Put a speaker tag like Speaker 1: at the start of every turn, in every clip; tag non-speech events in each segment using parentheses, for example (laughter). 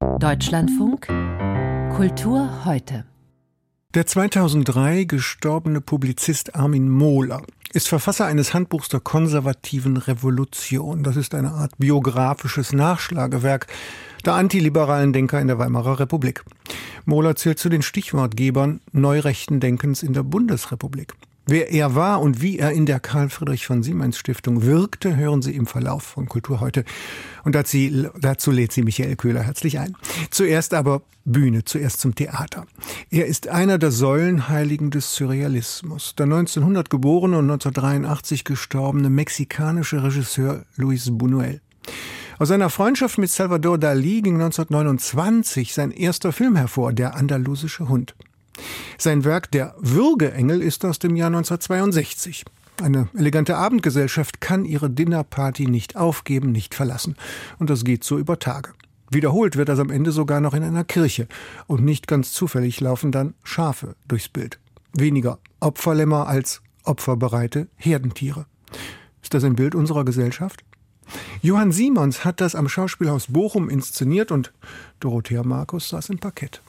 Speaker 1: Deutschlandfunk Kultur heute.
Speaker 2: Der 2003 gestorbene Publizist Armin Mohler ist Verfasser eines Handbuchs der konservativen Revolution. Das ist eine Art biografisches Nachschlagewerk der antiliberalen Denker in der Weimarer Republik. Mohler zählt zu den Stichwortgebern neurechten Denkens in der Bundesrepublik. Wer er war und wie er in der Karl Friedrich von Siemens Stiftung wirkte, hören Sie im Verlauf von Kultur heute. Und dazu lädt sie Michael Köhler herzlich ein. Zuerst aber Bühne, zuerst zum Theater. Er ist einer der Säulenheiligen des Surrealismus. Der 1900 geborene und 1983 gestorbene mexikanische Regisseur Luis Buñuel. Aus seiner Freundschaft mit Salvador Dali ging 1929 sein erster Film hervor, Der andalusische Hund. Sein Werk Der Würgeengel ist aus dem Jahr 1962. Eine elegante Abendgesellschaft kann ihre Dinnerparty nicht aufgeben, nicht verlassen. Und das geht so über Tage. Wiederholt wird das am Ende sogar noch in einer Kirche. Und nicht ganz zufällig laufen dann Schafe durchs Bild. Weniger Opferlämmer als opferbereite Herdentiere. Ist das ein Bild unserer Gesellschaft? Johann Simons hat das am Schauspielhaus Bochum inszeniert und Dorothea Markus saß im Parkett.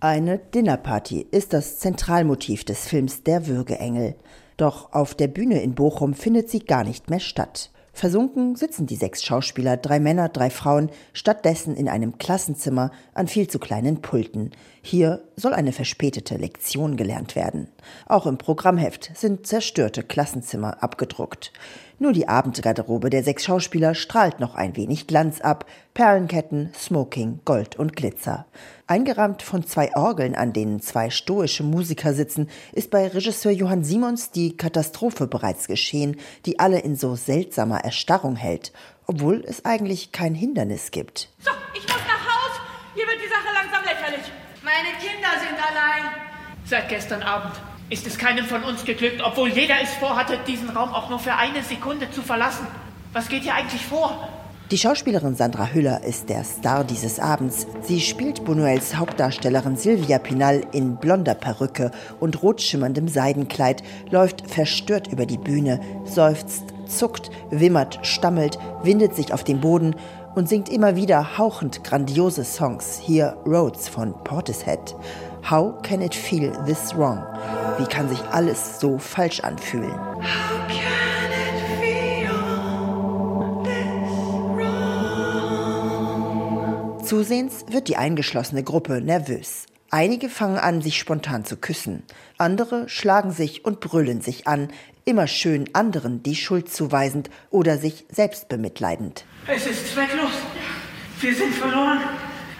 Speaker 3: Eine Dinnerparty ist das Zentralmotiv des Films Der Würgeengel. Doch auf der Bühne in Bochum findet sie gar nicht mehr statt. Versunken sitzen die sechs Schauspieler, drei Männer, drei Frauen, stattdessen in einem Klassenzimmer an viel zu kleinen Pulten. Hier soll eine verspätete Lektion gelernt werden. Auch im Programmheft sind zerstörte Klassenzimmer abgedruckt. Nur die Abendgarderobe der sechs Schauspieler strahlt noch ein wenig Glanz ab. Perlenketten, Smoking, Gold und Glitzer. Eingerahmt von zwei Orgeln, an denen zwei stoische Musiker sitzen, ist bei Regisseur Johann Simons die Katastrophe bereits geschehen, die alle in so seltsamer Erstarrung hält, obwohl es eigentlich kein Hindernis gibt.
Speaker 4: So, ich muss nach Haus. Hier wird die Sache langsam lächerlich. Meine Kinder sind allein. Seit gestern Abend ist es keinem von uns geglückt, obwohl jeder es vorhatte, diesen Raum auch nur für eine Sekunde zu verlassen. Was geht hier eigentlich vor?
Speaker 3: Die Schauspielerin Sandra Hüller ist der Star dieses Abends. Sie spielt Buñuels Hauptdarstellerin Silvia Pinal in blonder Perücke und rotschimmerndem Seidenkleid, läuft verstört über die Bühne, seufzt, zuckt, wimmert, stammelt, windet sich auf den Boden und singt immer wieder hauchend grandiose Songs. Hier Rhodes von Portishead. How can it feel this wrong? Wie kann sich alles so falsch anfühlen? Zusehends wird die eingeschlossene Gruppe nervös. Einige fangen an, sich spontan zu küssen. Andere schlagen sich und brüllen sich an, immer schön anderen die Schuld zuweisend oder sich selbst bemitleidend.
Speaker 4: Es ist zwecklos. Wir sind verloren.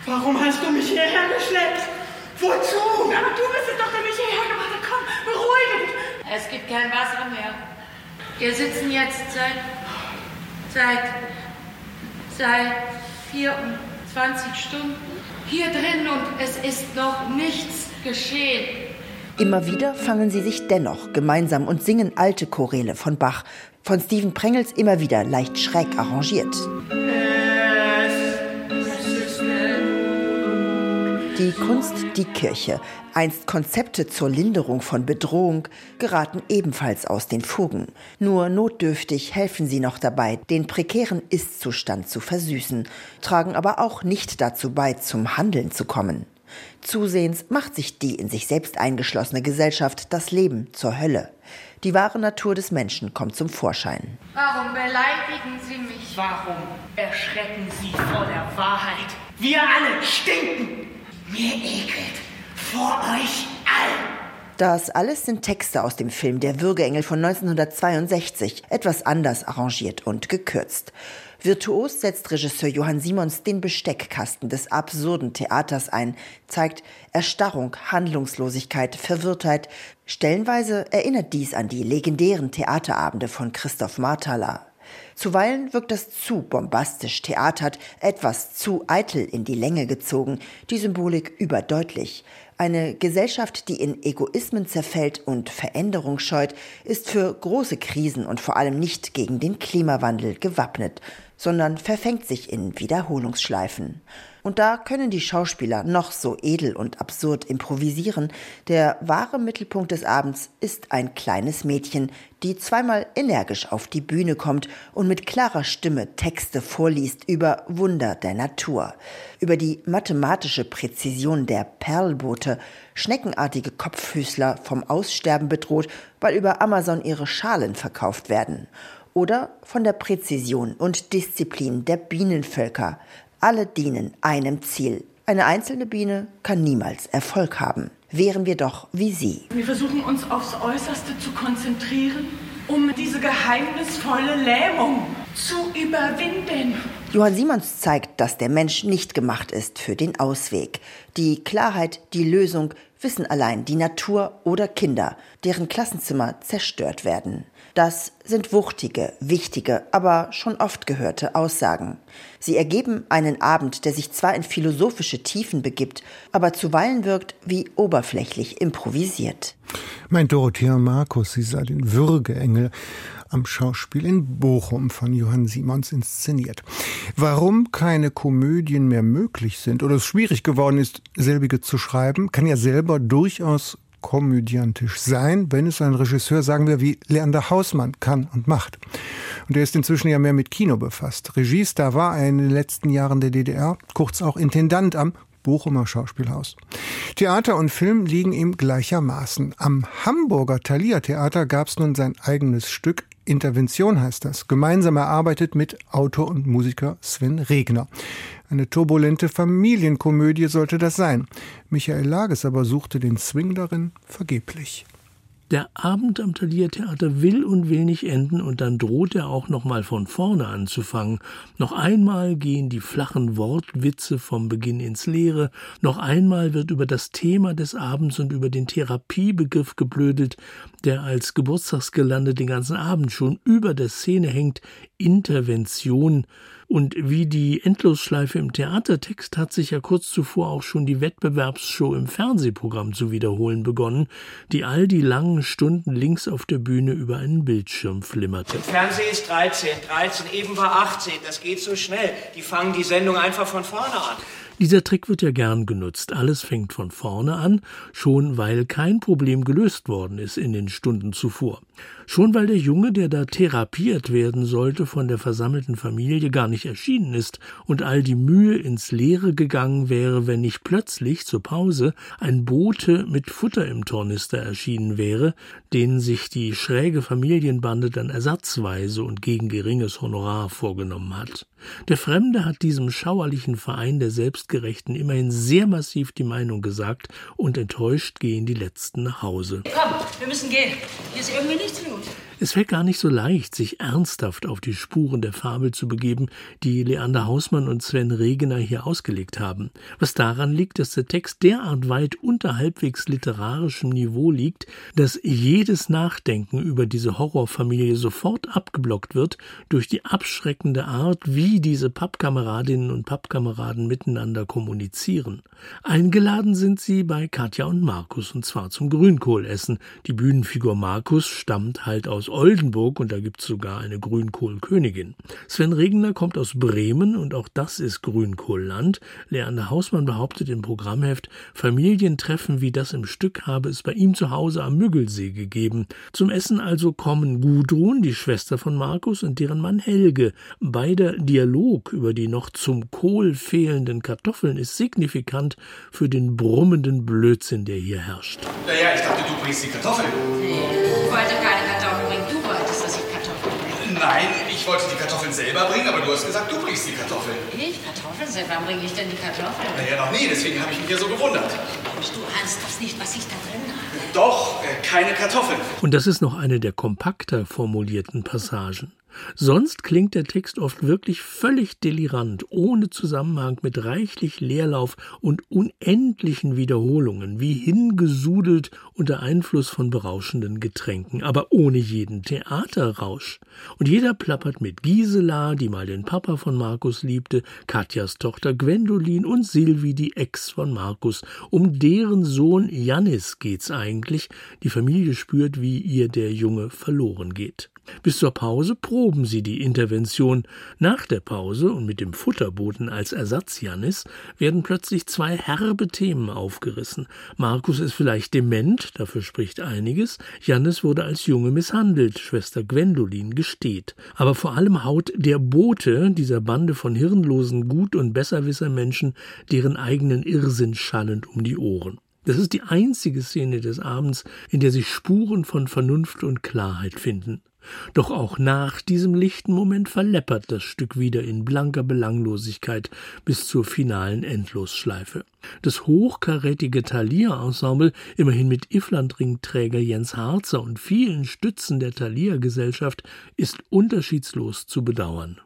Speaker 4: Warum hast du mich hierher geschleppt? Wozu? Aber du bist es doch, der mich hierher gemacht hat. Komm, beruhige dich.
Speaker 5: Es gibt kein Wasser mehr. Wir sitzen jetzt seit, seit, seit 24 Stunden hier drin und es ist noch nichts geschehen.
Speaker 3: Immer wieder fangen sie sich dennoch gemeinsam und singen alte Choräle von Bach, von Steven Prengels immer wieder leicht schräg arrangiert. Die Kunst, die Kirche, einst Konzepte zur Linderung von Bedrohung, geraten ebenfalls aus den Fugen. Nur notdürftig helfen sie noch dabei, den prekären Ist-Zustand zu versüßen, tragen aber auch nicht dazu bei, zum Handeln zu kommen. Zusehends macht sich die in sich selbst eingeschlossene Gesellschaft das Leben zur Hölle. Die wahre Natur des Menschen kommt zum Vorschein.
Speaker 5: Warum beleidigen Sie mich?
Speaker 4: Warum erschrecken Sie vor der Wahrheit? Wir alle stinken! Mir ekelt vor euch allen.
Speaker 3: Das alles sind Texte aus dem Film Der Würgeengel von 1962, etwas anders arrangiert und gekürzt. Virtuos setzt Regisseur Johann Simons den Besteckkasten des absurden Theaters ein, zeigt Erstarrung, Handlungslosigkeit, Verwirrtheit. Stellenweise erinnert dies an die legendären Theaterabende von Christoph Marthaler. Zuweilen wirkt das zu bombastisch theatert, etwas zu eitel in die Länge gezogen, die Symbolik überdeutlich. Eine Gesellschaft, die in Egoismen zerfällt und Veränderung scheut, ist für große Krisen und vor allem nicht gegen den Klimawandel gewappnet, sondern verfängt sich in Wiederholungsschleifen. Und da können die Schauspieler noch so edel und absurd improvisieren. Der wahre Mittelpunkt des Abends ist ein kleines Mädchen, die zweimal energisch auf die Bühne kommt und mit klarer Stimme Texte vorliest über Wunder der Natur, über die mathematische Präzision der Perlboote, schneckenartige Kopffüßler vom Aussterben bedroht, weil über Amazon ihre Schalen verkauft werden, oder von der Präzision und Disziplin der Bienenvölker. Alle dienen einem Ziel. Eine einzelne Biene kann niemals Erfolg haben. Wären wir doch wie sie.
Speaker 4: Wir versuchen uns aufs Äußerste zu konzentrieren um diese geheimnisvolle Lähmung zu überwinden.
Speaker 3: Johann Simons zeigt, dass der Mensch nicht gemacht ist für den Ausweg. Die Klarheit, die Lösung wissen allein die Natur oder Kinder, deren Klassenzimmer zerstört werden. Das sind wuchtige, wichtige, aber schon oft gehörte Aussagen. Sie ergeben einen Abend, der sich zwar in philosophische Tiefen begibt, aber zuweilen wirkt wie oberflächlich improvisiert.
Speaker 2: Mein Dorothea Markus, sie sei den Würgeengel am Schauspiel in Bochum von Johann Simons inszeniert. Warum keine Komödien mehr möglich sind oder es schwierig geworden ist, selbige zu schreiben, kann ja selber durchaus komödiantisch sein, wenn es ein Regisseur, sagen wir, wie Leander Hausmann kann und macht. Und er ist inzwischen ja mehr mit Kino befasst. Regiestar war er in den letzten Jahren der DDR, kurz auch Intendant am Bochumer Schauspielhaus. Theater und Film liegen ihm gleichermaßen. Am Hamburger Thalia Theater gab es nun sein eigenes Stück Intervention heißt das, gemeinsam erarbeitet mit Autor und Musiker Sven Regner. Eine turbulente Familienkomödie sollte das sein. Michael Lages aber suchte den Swing darin vergeblich.
Speaker 6: Der Abend am Thalia Theater will und will nicht enden und dann droht er auch noch mal von vorne anzufangen. Noch einmal gehen die flachen Wortwitze vom Beginn ins Leere. Noch einmal wird über das Thema des Abends und über den Therapiebegriff geblödelt, der als Geburtstagsgelande den ganzen Abend schon über der Szene hängt. Intervention. Und wie die Endlosschleife im Theatertext hat sich ja kurz zuvor auch schon die Wettbewerbsshow im Fernsehprogramm zu wiederholen begonnen, die all die langen Stunden links auf der Bühne über einen Bildschirm flimmerte.
Speaker 7: Im Fernsehen ist 13, 13, eben war 18, das geht so schnell. Die fangen die Sendung einfach von vorne an.
Speaker 6: Dieser Trick wird ja gern genutzt. Alles fängt von vorne an, schon weil kein Problem gelöst worden ist in den Stunden zuvor. Schon weil der Junge, der da therapiert werden sollte, von der versammelten Familie gar nicht erschienen ist und all die Mühe ins Leere gegangen wäre, wenn nicht plötzlich zur Pause ein Bote mit Futter im Tornister erschienen wäre, den sich die schräge Familienbande dann ersatzweise und gegen geringes Honorar vorgenommen hat. Der Fremde hat diesem schauerlichen Verein der Selbstgerechten immerhin sehr massiv die Meinung gesagt und enttäuscht gehen die Letzten nach Hause.
Speaker 5: Komm, wir müssen gehen. Hier ist irgendwie nichts mehr.
Speaker 6: Es fällt gar nicht so leicht, sich ernsthaft auf die Spuren der Fabel zu begeben, die Leander Hausmann und Sven Regener hier ausgelegt haben. Was daran liegt, dass der Text derart weit unter halbwegs literarischem Niveau liegt, dass jedes Nachdenken über diese Horrorfamilie sofort abgeblockt wird durch die abschreckende Art, wie diese Pappkameradinnen und Pappkameraden miteinander kommunizieren. Eingeladen sind sie bei Katja und Markus, und zwar zum Grünkohlessen. Die Bühnenfigur Markus stammt halt aus Oldenburg und da gibt's sogar eine Grünkohlkönigin. Sven Regner kommt aus Bremen und auch das ist Grünkohlland. Leander Hausmann behauptet im Programmheft, Familientreffen wie das im Stück habe es bei ihm zu Hause am Müggelsee gegeben. Zum Essen also kommen Gudrun, die Schwester von Markus, und deren Mann Helge. Beider Dialog über die noch zum Kohl fehlenden Kartoffeln ist signifikant für den brummenden Blödsinn, der hier herrscht.
Speaker 8: Naja, ich dachte, du bringst die Kartoffeln.
Speaker 5: Nee, ich wollte keine
Speaker 8: Nein, ich wollte die Kartoffeln selber bringen, aber du hast gesagt, du bringst die Kartoffeln.
Speaker 5: Ich? Kartoffeln? Seit wann bringe ich denn die Kartoffeln?
Speaker 8: Naja, noch nie, deswegen habe ich mich ja so gewundert.
Speaker 5: Mensch, du ahnst das nicht, was ich da drin habe.
Speaker 8: Doch, äh, keine Kartoffeln.
Speaker 6: Und das ist noch eine der kompakter formulierten Passagen. Sonst klingt der Text oft wirklich völlig delirant, ohne Zusammenhang mit reichlich Leerlauf und unendlichen Wiederholungen, wie hingesudelt unter Einfluss von berauschenden Getränken, aber ohne jeden Theaterrausch. Und jeder plappert mit Gisela, die mal den Papa von Markus liebte, Katjas Tochter Gwendolin und Silvi, die Ex von Markus. Um deren Sohn Jannis geht's eigentlich. Die Familie spürt, wie ihr der Junge verloren geht. Bis zur Pause proben sie die Intervention. Nach der Pause und mit dem Futterboten als Ersatz Jannis werden plötzlich zwei herbe Themen aufgerissen. Markus ist vielleicht dement, dafür spricht einiges. Jannis wurde als Junge misshandelt, Schwester Gwendolin gesteht. Aber vor allem haut der Bote dieser Bande von hirnlosen Gut- und Besserwisser-Menschen deren eigenen Irrsinn schallend um die Ohren. Das ist die einzige Szene des Abends, in der sich Spuren von Vernunft und Klarheit finden. Doch auch nach diesem lichten Moment verleppert das Stück wieder in blanker Belanglosigkeit bis zur finalen Endlosschleife. Das hochkarätige Thalia-Ensemble, immerhin mit Ifflandring-Träger Jens Harzer und vielen Stützen der Thalia-Gesellschaft, ist unterschiedslos zu bedauern.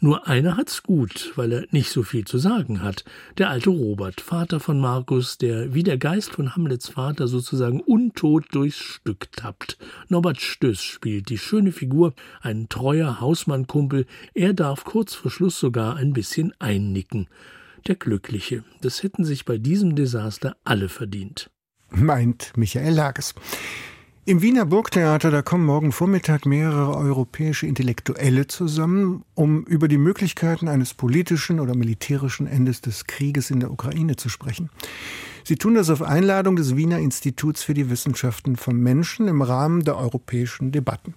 Speaker 6: Nur einer hat's gut, weil er nicht so viel zu sagen hat. Der alte Robert, Vater von Markus, der wie der Geist von Hamlets Vater sozusagen untot durchs Stück tappt. Norbert Stöß spielt die schöne Figur, ein treuer Hausmannkumpel. Er darf kurz vor Schluss sogar ein bisschen einnicken. Der Glückliche. Das hätten sich bei diesem Desaster alle verdient.
Speaker 2: Meint Michael Lages. Im Wiener Burgtheater, da kommen morgen Vormittag mehrere europäische Intellektuelle zusammen, um über die Möglichkeiten eines politischen oder militärischen Endes des Krieges in der Ukraine zu sprechen. Sie tun das auf Einladung des Wiener Instituts für die Wissenschaften vom Menschen im Rahmen der europäischen Debatten.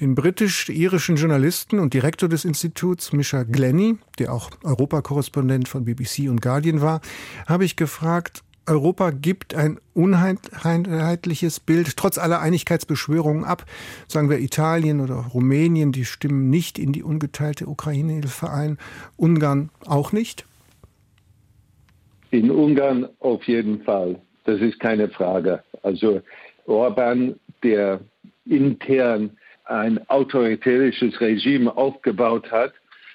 Speaker 2: Den britisch-irischen Journalisten und Direktor des Instituts, Misha Glenny, der auch Europakorrespondent von BBC und Guardian war, habe ich gefragt, Europa gibt ein uneinheitliches Bild trotz aller Einigkeitsbeschwörungen ab. Sagen wir Italien oder Rumänien, die stimmen nicht in die ungeteilte Ukraine-Hilfe ein. Ungarn auch nicht?
Speaker 9: In Ungarn auf jeden Fall. Das ist keine Frage. Also Orban, der intern ein autoritärisches Regime aufgebaut hat,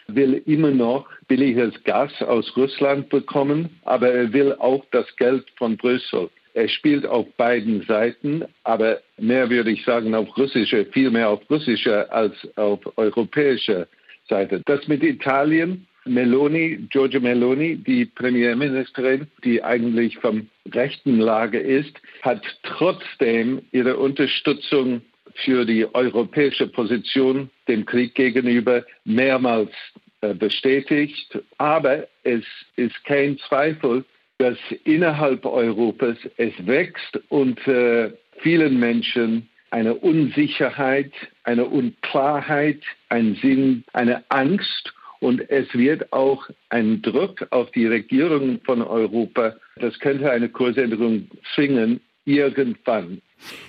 Speaker 9: will immer noch billiges Gas aus Russland bekommen, aber er will auch das Geld von Brüssel. Er spielt auf beiden Seiten, aber mehr würde ich sagen auf russischer, viel mehr auf russischer als auf europäischer Seite. Das mit Italien, Meloni, Giorgia Meloni, die Premierministerin, die eigentlich vom rechten Lager ist, hat trotzdem ihre Unterstützung für die europäische Position dem Krieg gegenüber mehrmals bestätigt. Aber es ist kein Zweifel, dass innerhalb Europas es wächst und äh, vielen Menschen eine Unsicherheit, eine Unklarheit, ein Sinn, eine Angst und es wird auch ein Druck auf die Regierung von Europa. Das könnte eine Kursänderung zwingen, irgendwann.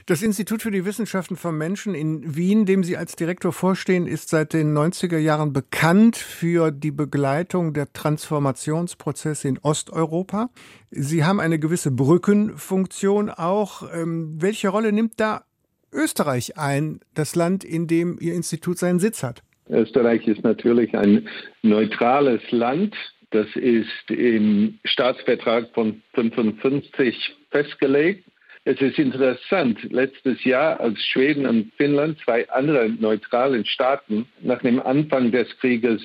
Speaker 2: Das Institut für die Wissenschaften vom Menschen in Wien, dem Sie als Direktor vorstehen, ist seit den 90er Jahren bekannt für die Begleitung der Transformationsprozesse in Osteuropa. Sie haben eine gewisse Brückenfunktion auch. Ähm, welche Rolle nimmt da Österreich ein, das Land, in dem Ihr Institut seinen Sitz hat?
Speaker 9: Österreich ist natürlich ein neutrales Land. Das ist im Staatsvertrag von 55 festgelegt. Es ist interessant, letztes Jahr, als Schweden und Finnland, zwei andere neutralen Staaten, nach dem Anfang des Krieges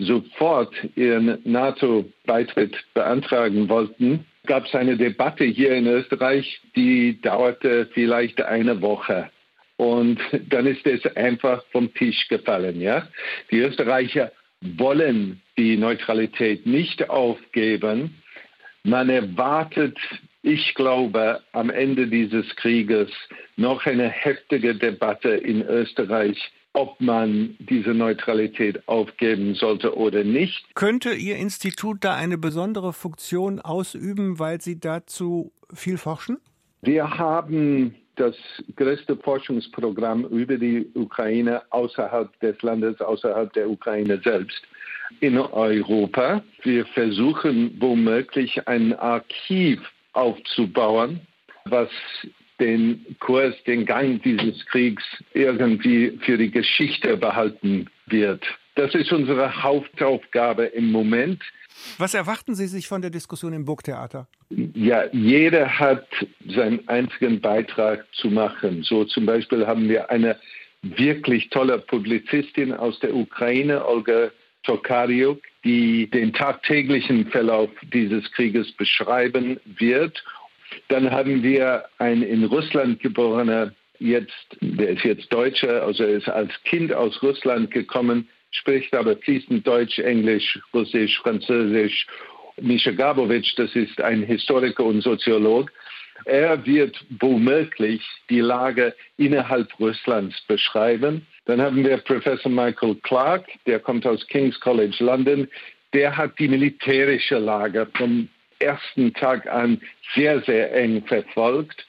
Speaker 9: sofort ihren NATO-Beitritt beantragen wollten, gab es eine Debatte hier in Österreich, die dauerte vielleicht eine Woche. Und dann ist es einfach vom Tisch gefallen. Ja? Die Österreicher wollen die Neutralität nicht aufgeben. Man erwartet ich glaube, am Ende dieses Krieges noch eine heftige Debatte in Österreich, ob man diese Neutralität aufgeben sollte oder nicht.
Speaker 2: Könnte Ihr Institut da eine besondere Funktion ausüben, weil Sie dazu viel forschen?
Speaker 9: Wir haben das größte Forschungsprogramm über die Ukraine außerhalb des Landes, außerhalb der Ukraine selbst in Europa. Wir versuchen womöglich ein Archiv aufzubauen, was den Kurs, den Gang dieses Kriegs irgendwie für die Geschichte behalten wird. Das ist unsere Hauptaufgabe im Moment.
Speaker 2: Was erwarten Sie sich von der Diskussion im Burgtheater?
Speaker 9: Ja, jeder hat seinen einzigen Beitrag zu machen. So zum Beispiel haben wir eine wirklich tolle Publizistin aus der Ukraine, Olga Tokariuk, die den tagtäglichen Verlauf dieses Krieges beschreiben wird. Dann haben wir ein in Russland geborener jetzt, der ist jetzt Deutscher, also er ist als Kind aus Russland gekommen, spricht aber fließend Deutsch, Englisch, Russisch, Französisch. Mischa Gabowitsch, das ist ein Historiker und Soziolog. Er wird womöglich die Lage innerhalb Russlands beschreiben. Dann haben wir Professor Michael Clark, der kommt aus King's College London. Der hat die militärische Lage vom ersten Tag an sehr, sehr eng verfolgt.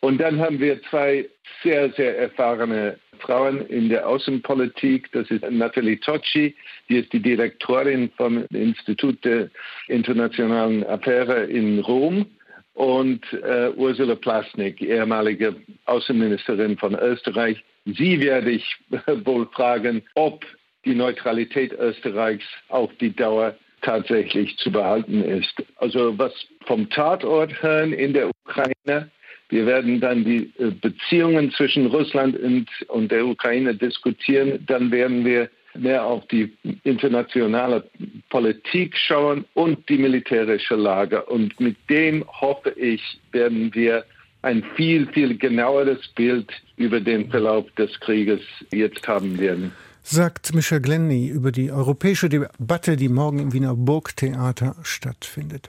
Speaker 9: Und dann haben wir zwei sehr, sehr erfahrene Frauen in der Außenpolitik. Das ist Nathalie Tocci, die ist die Direktorin vom Institut der internationalen Affäre in Rom. Und äh, Ursula Plasnik, ehemalige Außenministerin von Österreich. Sie werde ich (laughs) wohl fragen, ob die Neutralität Österreichs auf die Dauer tatsächlich zu behalten ist. Also was vom Tatort hören in der Ukraine, wir werden dann die äh, Beziehungen zwischen Russland und, und der Ukraine diskutieren. Dann werden wir mehr auf die internationale Politik schauen und die militärische Lage. Und mit dem hoffe ich, werden wir ein viel, viel genaueres Bild über den Verlauf des Krieges jetzt haben werden
Speaker 2: sagt Michel Glenny über die europäische Debatte, die morgen im Wiener Burgtheater stattfindet.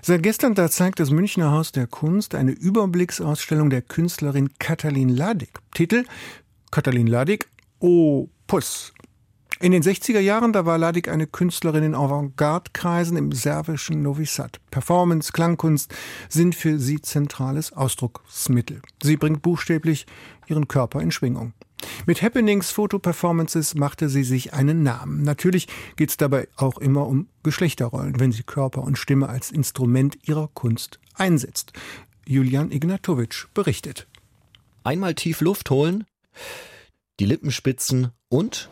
Speaker 2: Seit gestern da zeigt das Münchner Haus der Kunst eine Überblicksausstellung der Künstlerin Katalin Ladig. Titel Katalin Ladig Opus. In den 60er Jahren, da war Ladig eine Künstlerin in Avantgarde-Kreisen im serbischen Novi Sad. Performance, Klangkunst sind für sie zentrales Ausdrucksmittel. Sie bringt buchstäblich ihren Körper in Schwingung. Mit Happenings Fotoperformances machte sie sich einen Namen. Natürlich geht es dabei auch immer um Geschlechterrollen, wenn sie Körper und Stimme als Instrument ihrer Kunst einsetzt. Julian Ignatowitsch berichtet.
Speaker 10: Einmal tief Luft holen, die Lippen spitzen und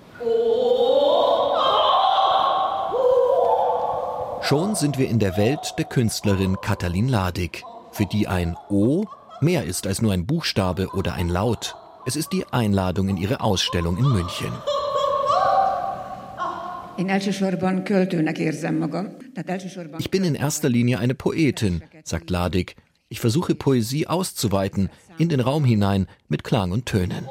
Speaker 10: Schon sind wir in der Welt der Künstlerin Katalin Ladig, für die ein O mehr ist als nur ein Buchstabe oder ein Laut. Es ist die Einladung in ihre Ausstellung in München. Ich bin in erster Linie eine Poetin, sagt Ladig. Ich versuche Poesie auszuweiten, in den Raum hinein, mit Klang und Tönen.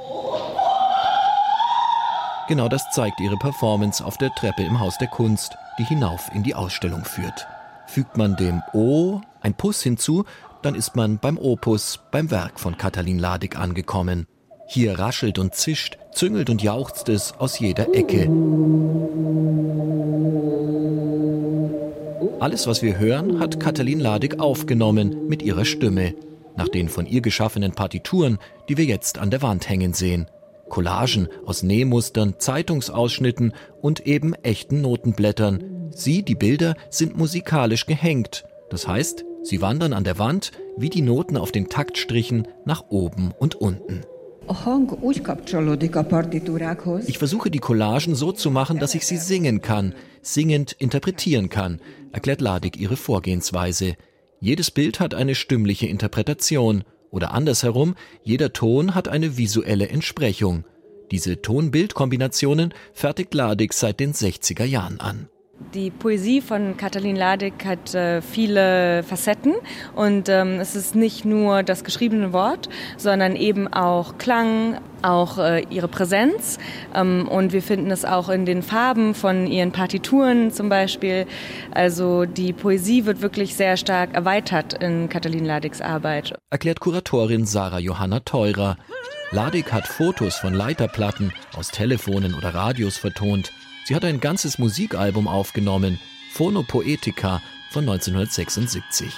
Speaker 10: Genau das zeigt ihre Performance auf der Treppe im Haus der Kunst, die hinauf in die Ausstellung führt. Fügt man dem O ein Puss hinzu, dann ist man beim Opus, beim Werk von Katalin Ladig angekommen. Hier raschelt und zischt, züngelt und jauchzt es aus jeder Ecke. Alles, was wir hören, hat Katalin Ladig aufgenommen mit ihrer Stimme, nach den von ihr geschaffenen Partituren, die wir jetzt an der Wand hängen sehen. Collagen aus Nähmustern, Zeitungsausschnitten und eben echten Notenblättern. Sie, die Bilder, sind musikalisch gehängt. Das heißt, sie wandern an der Wand wie die Noten auf den Taktstrichen nach oben und unten. Ich versuche die Collagen so zu machen, dass ich sie singen kann, singend interpretieren kann, erklärt Ladig ihre Vorgehensweise. Jedes Bild hat eine stimmliche Interpretation oder andersherum, jeder Ton hat eine visuelle Entsprechung. Diese Ton-Bild-Kombinationen fertigt Ladig seit den 60er Jahren an.
Speaker 11: Die Poesie von Katalin Ladig hat äh, viele Facetten und ähm, es ist nicht nur das geschriebene Wort, sondern eben auch Klang, auch äh, ihre Präsenz ähm, und wir finden es auch in den Farben von ihren Partituren zum Beispiel. Also die Poesie wird wirklich sehr stark erweitert in Katalin Ladigs Arbeit.
Speaker 10: Erklärt Kuratorin Sarah Johanna Teurer. Ladig hat Fotos von Leiterplatten aus Telefonen oder Radios vertont. Sie hat ein ganzes Musikalbum aufgenommen, Phono Poetica von 1976.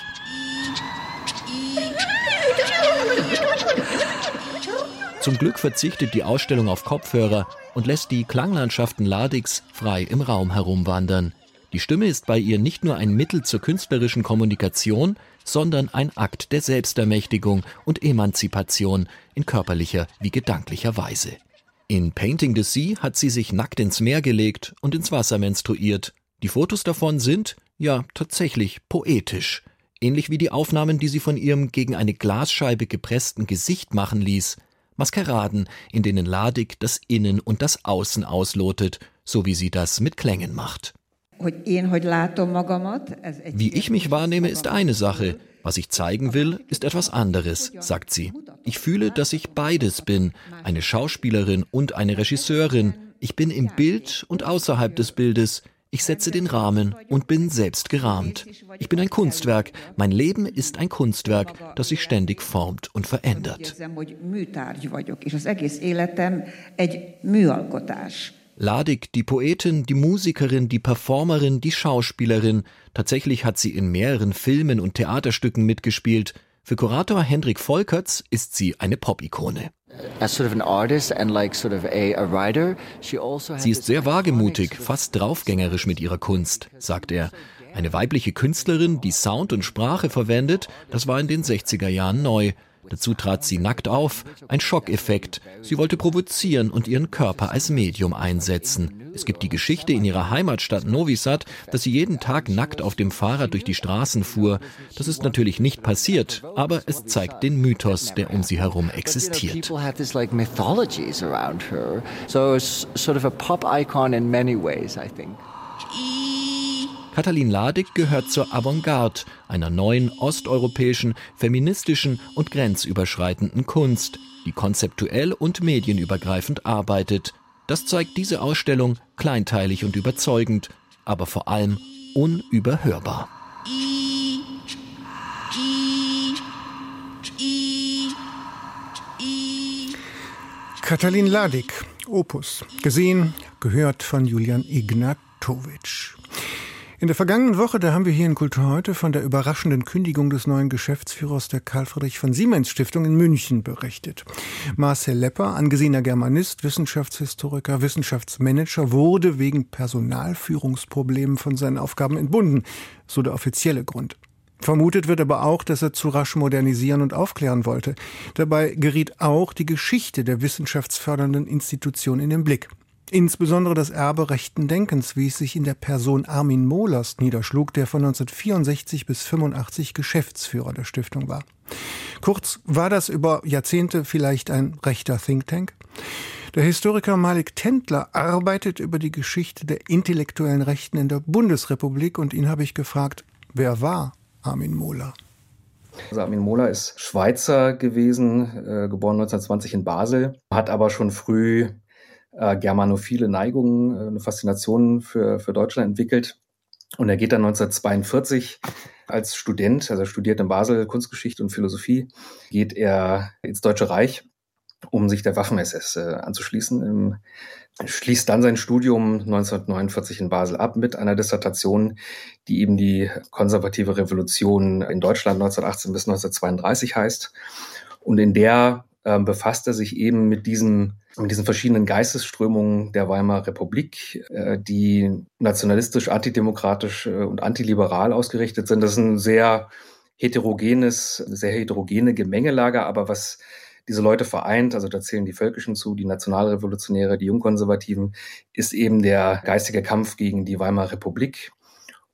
Speaker 10: Zum Glück verzichtet die Ausstellung auf Kopfhörer und lässt die Klanglandschaften Ladigs frei im Raum herumwandern. Die Stimme ist bei ihr nicht nur ein Mittel zur künstlerischen Kommunikation, sondern ein Akt der Selbstermächtigung und Emanzipation in körperlicher wie gedanklicher Weise. In Painting the Sea hat sie sich nackt ins Meer gelegt und ins Wasser menstruiert. Die Fotos davon sind, ja, tatsächlich poetisch. Ähnlich wie die Aufnahmen, die sie von ihrem gegen eine Glasscheibe gepressten Gesicht machen ließ. Maskeraden, in denen Ladig das Innen und das Außen auslotet, so wie sie das mit Klängen macht. Wie ich mich wahrnehme, ist eine Sache. Was ich zeigen will, ist etwas anderes, sagt sie. Ich fühle, dass ich beides bin, eine Schauspielerin und eine Regisseurin. Ich bin im Bild und außerhalb des Bildes. Ich setze den Rahmen und bin selbst gerahmt. Ich bin ein Kunstwerk. Mein Leben ist ein Kunstwerk, das sich ständig formt und verändert. Ladig, die Poetin, die Musikerin, die Performerin, die Schauspielerin. Tatsächlich hat sie in mehreren Filmen und Theaterstücken mitgespielt. Für Kurator Hendrik Volkerts ist sie eine Pop-Ikone. Sie ist sehr wagemutig, fast draufgängerisch mit ihrer Kunst, sagt er. Eine weibliche Künstlerin, die Sound und Sprache verwendet, das war in den 60er Jahren neu. Dazu trat sie nackt auf, ein Schockeffekt. Sie wollte provozieren und ihren Körper als Medium einsetzen. Es gibt die Geschichte in ihrer Heimatstadt Novi Sad, dass sie jeden Tag nackt auf dem Fahrrad durch die Straßen fuhr. Das ist natürlich nicht passiert, aber es zeigt den Mythos, der um sie herum existiert. So sort of. Katalin Ladig gehört zur Avantgarde, einer neuen osteuropäischen, feministischen und grenzüberschreitenden Kunst, die konzeptuell und medienübergreifend arbeitet. Das zeigt diese Ausstellung kleinteilig und überzeugend, aber vor allem unüberhörbar.
Speaker 2: Katalin Ladig, Opus, gesehen, gehört von Julian Ignatowitsch. In der vergangenen Woche, da haben wir hier in Kultur heute von der überraschenden Kündigung des neuen Geschäftsführers der Karl Friedrich von Siemens Stiftung in München berichtet. Marcel Lepper, angesehener Germanist, Wissenschaftshistoriker, Wissenschaftsmanager, wurde wegen Personalführungsproblemen von seinen Aufgaben entbunden, so der offizielle Grund. Vermutet wird aber auch, dass er zu rasch modernisieren und aufklären wollte. Dabei geriet auch die Geschichte der wissenschaftsfördernden Institution in den Blick. Insbesondere das Erbe rechten Denkens, wie es sich in der Person Armin Mohlers niederschlug, der von 1964 bis 85 Geschäftsführer der Stiftung war. Kurz war das über Jahrzehnte vielleicht ein rechter Think Tank? Der Historiker Malik Tendler arbeitet über die Geschichte der intellektuellen Rechten in der Bundesrepublik und ihn habe ich gefragt, wer war Armin Mohler?
Speaker 12: Also Armin Mohler ist Schweizer gewesen, äh, geboren 1920 in Basel, hat aber schon früh äh, germanophile Neigungen, äh, eine Faszination für, für Deutschland entwickelt. Und er geht dann 1942 als Student, also er studiert in Basel Kunstgeschichte und Philosophie, geht er ins Deutsche Reich, um sich der Waffen-SS äh, anzuschließen. Ähm, schließt dann sein Studium 1949 in Basel ab mit einer Dissertation, die eben die konservative Revolution in Deutschland 1918 bis 1932 heißt. Und in der äh, befasst er sich eben mit diesen mit diesen verschiedenen Geistesströmungen der Weimarer Republik, äh, die nationalistisch, antidemokratisch äh, und antiliberal ausgerichtet sind. Das ist ein sehr heterogenes, sehr heterogene Gemengelage, aber was diese Leute vereint, also da zählen die Völkischen zu, die Nationalrevolutionäre, die Jungkonservativen, ist eben der geistige Kampf gegen die Weimarer Republik.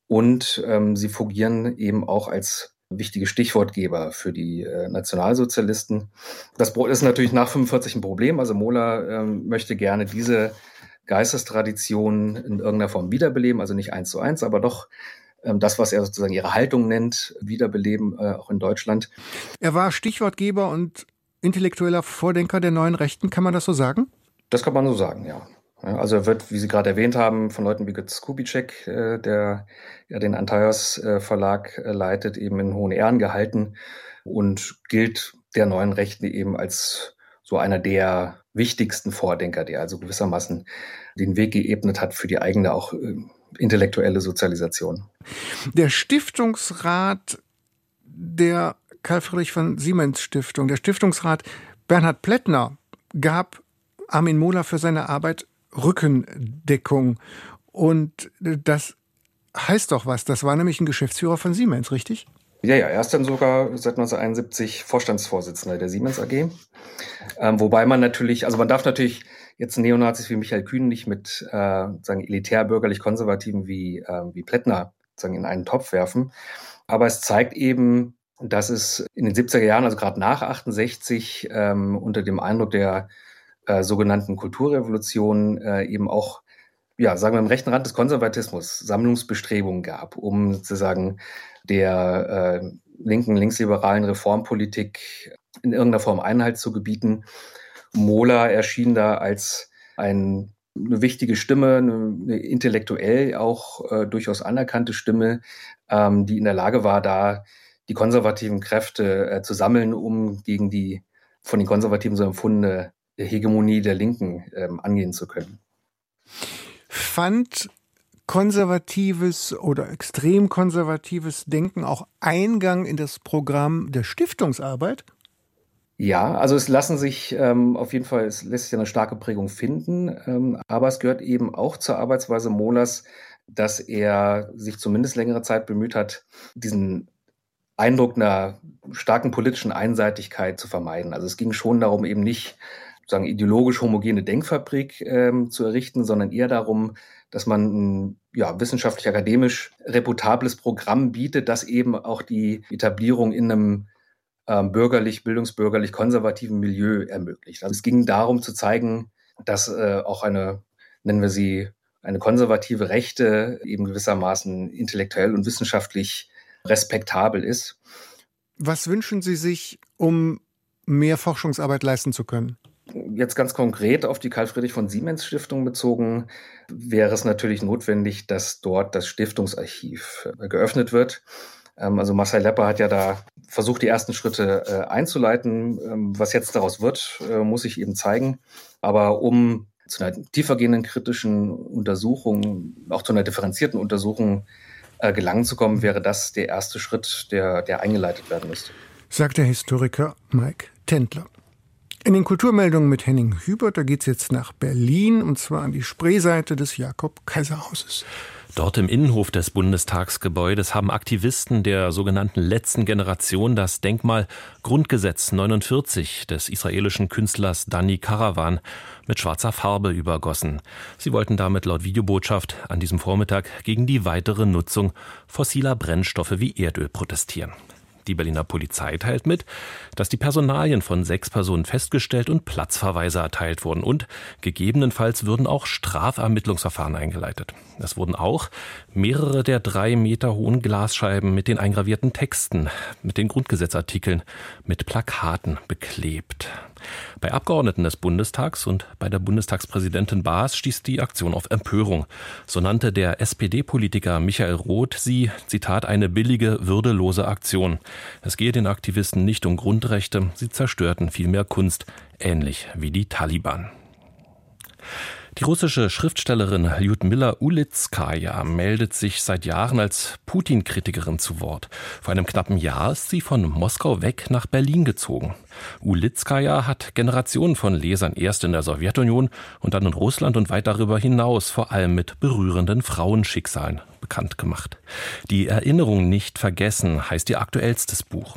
Speaker 12: Und ähm, sie fungieren eben auch als wichtige Stichwortgeber für die äh, Nationalsozialisten. Das ist natürlich nach 45 ein Problem. Also Mola ähm, möchte gerne diese Geistestradition in irgendeiner Form wiederbeleben, also nicht eins zu eins, aber doch ähm, das, was er sozusagen ihre Haltung nennt, wiederbeleben, äh, auch in Deutschland.
Speaker 2: Er war Stichwortgeber und intellektueller Vordenker der neuen Rechten, kann man das so sagen?
Speaker 12: Das kann man so sagen, ja. Also er wird, wie Sie gerade erwähnt haben, von Leuten wie Götz Kubitschek, äh, der ja den Antaios äh, Verlag äh, leitet, eben in hohen Ehren gehalten und gilt der neuen Rechten eben als so einer der wichtigsten Vordenker, der also gewissermaßen den Weg geebnet hat für die eigene auch intellektuelle Sozialisation.
Speaker 2: Der Stiftungsrat der Karl Friedrich von Siemens Stiftung, der Stiftungsrat Bernhard Plättner gab Armin Mohler für seine Arbeit Rückendeckung. Und das heißt doch was. Das war nämlich ein Geschäftsführer von Siemens, richtig?
Speaker 12: Ja, ja, er ist dann sogar seit 1971 Vorstandsvorsitzender der Siemens AG. Ähm, wobei man natürlich, also man darf natürlich jetzt Neonazis wie Michael Kühn nicht mit äh, sagen elitär bürgerlich konservativen wie äh, wie Plättner sagen in einen Topf werfen, aber es zeigt eben, dass es in den 70er Jahren, also gerade nach 68 ähm, unter dem Eindruck der äh, sogenannten Kulturrevolution äh, eben auch ja, sagen wir, am rechten Rand des Konservatismus Sammlungsbestrebungen gab, um sozusagen der äh, linken, linksliberalen Reformpolitik in irgendeiner Form Einhalt zu gebieten. Mola erschien da als ein, eine wichtige Stimme, eine, eine intellektuell auch äh, durchaus anerkannte Stimme, ähm, die in der Lage war, da die konservativen Kräfte äh, zu sammeln, um gegen die von den Konservativen so empfundene Hegemonie der Linken ähm, angehen zu können.
Speaker 2: Fand konservatives oder extrem konservatives Denken auch Eingang in das Programm der Stiftungsarbeit?
Speaker 12: Ja, also es lassen sich ähm, auf jeden Fall, es lässt sich eine starke Prägung finden, ähm, aber es gehört eben auch zur Arbeitsweise Molas, dass er sich zumindest längere Zeit bemüht hat, diesen Eindruck einer starken politischen Einseitigkeit zu vermeiden. Also es ging schon darum, eben nicht sozusagen ideologisch homogene Denkfabrik ähm, zu errichten, sondern eher darum, dass man ein ja, wissenschaftlich-akademisch reputables Programm bietet, das eben auch die Etablierung in einem ähm, bürgerlich, bildungsbürgerlich konservativen Milieu ermöglicht. Also es ging darum zu zeigen, dass äh, auch eine, nennen wir sie, eine konservative Rechte eben gewissermaßen intellektuell und wissenschaftlich respektabel ist.
Speaker 2: Was wünschen Sie sich, um mehr Forschungsarbeit leisten zu können?
Speaker 12: Jetzt ganz konkret auf die Karl-Friedrich von Siemens Stiftung bezogen, wäre es natürlich notwendig, dass dort das Stiftungsarchiv äh, geöffnet wird. Ähm, also Marcel Lepper hat ja da versucht, die ersten Schritte äh, einzuleiten. Ähm, was jetzt daraus wird, äh, muss ich eben zeigen. Aber um zu einer tiefergehenden kritischen Untersuchung, auch zu einer differenzierten Untersuchung gelangen zu kommen, wäre das der erste Schritt, der, der eingeleitet werden müsste.
Speaker 2: Sagt der Historiker Mike Tendler. In den Kulturmeldungen mit Henning Hubert, da geht es jetzt nach Berlin und zwar an die Spreeseite des Jakob-Kaiser-Hauses.
Speaker 13: Dort im Innenhof des Bundestagsgebäudes haben Aktivisten der sogenannten letzten Generation das Denkmal Grundgesetz 49 des israelischen Künstlers Dani Karawan mit schwarzer Farbe übergossen. Sie wollten damit laut Videobotschaft an diesem Vormittag gegen die weitere Nutzung fossiler Brennstoffe wie Erdöl protestieren. Die Berliner Polizei teilt mit, dass die Personalien von sechs Personen festgestellt und Platzverweise erteilt wurden und gegebenenfalls würden auch Strafermittlungsverfahren eingeleitet. Es wurden auch mehrere der drei Meter hohen Glasscheiben mit den eingravierten Texten, mit den Grundgesetzartikeln, mit Plakaten beklebt. Bei Abgeordneten des Bundestags und bei der Bundestagspräsidentin Baas stieß die Aktion auf Empörung. So nannte der SPD-Politiker Michael Roth sie, Zitat, eine billige, würdelose Aktion. Es gehe den Aktivisten nicht um Grundrechte, sie zerstörten vielmehr Kunst, ähnlich wie die Taliban. Die russische Schriftstellerin Lyudmila Ulitskaya meldet sich seit Jahren als Putin-Kritikerin zu Wort. Vor einem knappen Jahr ist sie von Moskau weg nach Berlin gezogen. Ulitskaya hat Generationen von Lesern erst in der Sowjetunion und dann in Russland und weit darüber hinaus vor allem mit berührenden Frauenschicksalen bekannt gemacht. Die Erinnerung nicht vergessen heißt ihr aktuellstes Buch.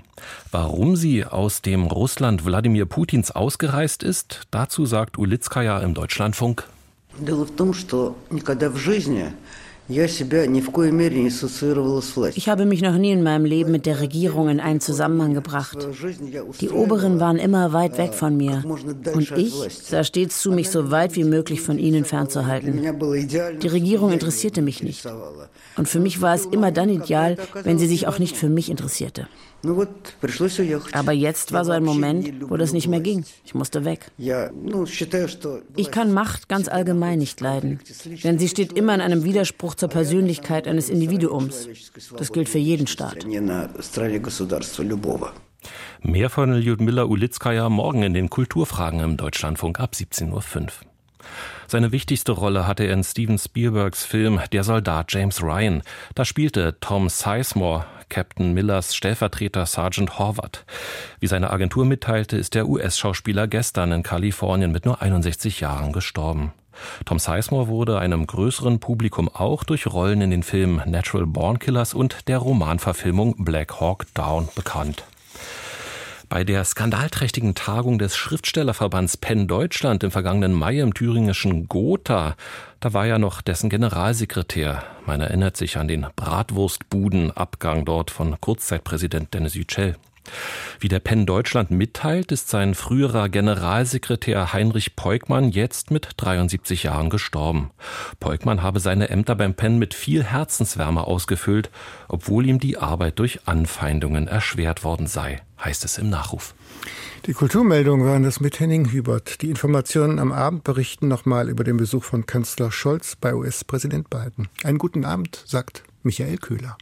Speaker 13: Warum sie aus dem Russland Wladimir Putins ausgereist ist, dazu sagt Ulitskaya im Deutschlandfunk.
Speaker 14: Дело в том, что никогда в жизни ich
Speaker 15: habe mich noch nie in meinem Leben mit der Regierung in einen Zusammenhang gebracht. Die Oberen waren immer weit weg von mir. Und ich sah stets zu, mich so weit wie möglich von ihnen fernzuhalten. Die Regierung interessierte mich nicht. Und für mich war es immer dann ideal, wenn sie sich auch nicht für mich interessierte. Aber jetzt war so ein Moment, wo das nicht mehr ging. Ich musste weg. Ich kann Macht ganz allgemein nicht leiden, denn sie steht immer in einem Widerspruch zur Persönlichkeit eines Individuums. Das gilt für jeden Staat.
Speaker 13: Mehr von Lyudmila Ulitskaya morgen in den Kulturfragen im Deutschlandfunk ab 17.05 Uhr. Seine wichtigste Rolle hatte er in Steven Spielbergs Film Der Soldat James Ryan. Da spielte Tom Sizemore Captain Millers Stellvertreter Sergeant Horvath. Wie seine Agentur mitteilte, ist der US-Schauspieler gestern in Kalifornien mit nur 61 Jahren gestorben. Tom Sizemore wurde einem größeren Publikum auch durch Rollen in den Filmen Natural Born Killers und der Romanverfilmung Black Hawk Down bekannt. Bei der skandalträchtigen Tagung des Schriftstellerverbands Penn Deutschland im vergangenen Mai im thüringischen Gotha, da war ja noch dessen Generalsekretär. Man erinnert sich an den Bratwurstbudenabgang dort von Kurzzeitpräsident Dennis Yücel. Wie der Penn Deutschland mitteilt, ist sein früherer Generalsekretär Heinrich Peukmann jetzt mit 73 Jahren gestorben. Peukmann habe seine Ämter beim Penn mit viel Herzenswärme ausgefüllt, obwohl ihm die Arbeit durch Anfeindungen erschwert worden sei, heißt es im Nachruf.
Speaker 2: Die Kulturmeldungen waren das mit Henning Hubert. Die Informationen am Abend berichten nochmal über den Besuch von Kanzler Scholz bei US-Präsident Biden. Einen guten Abend, sagt Michael Köhler.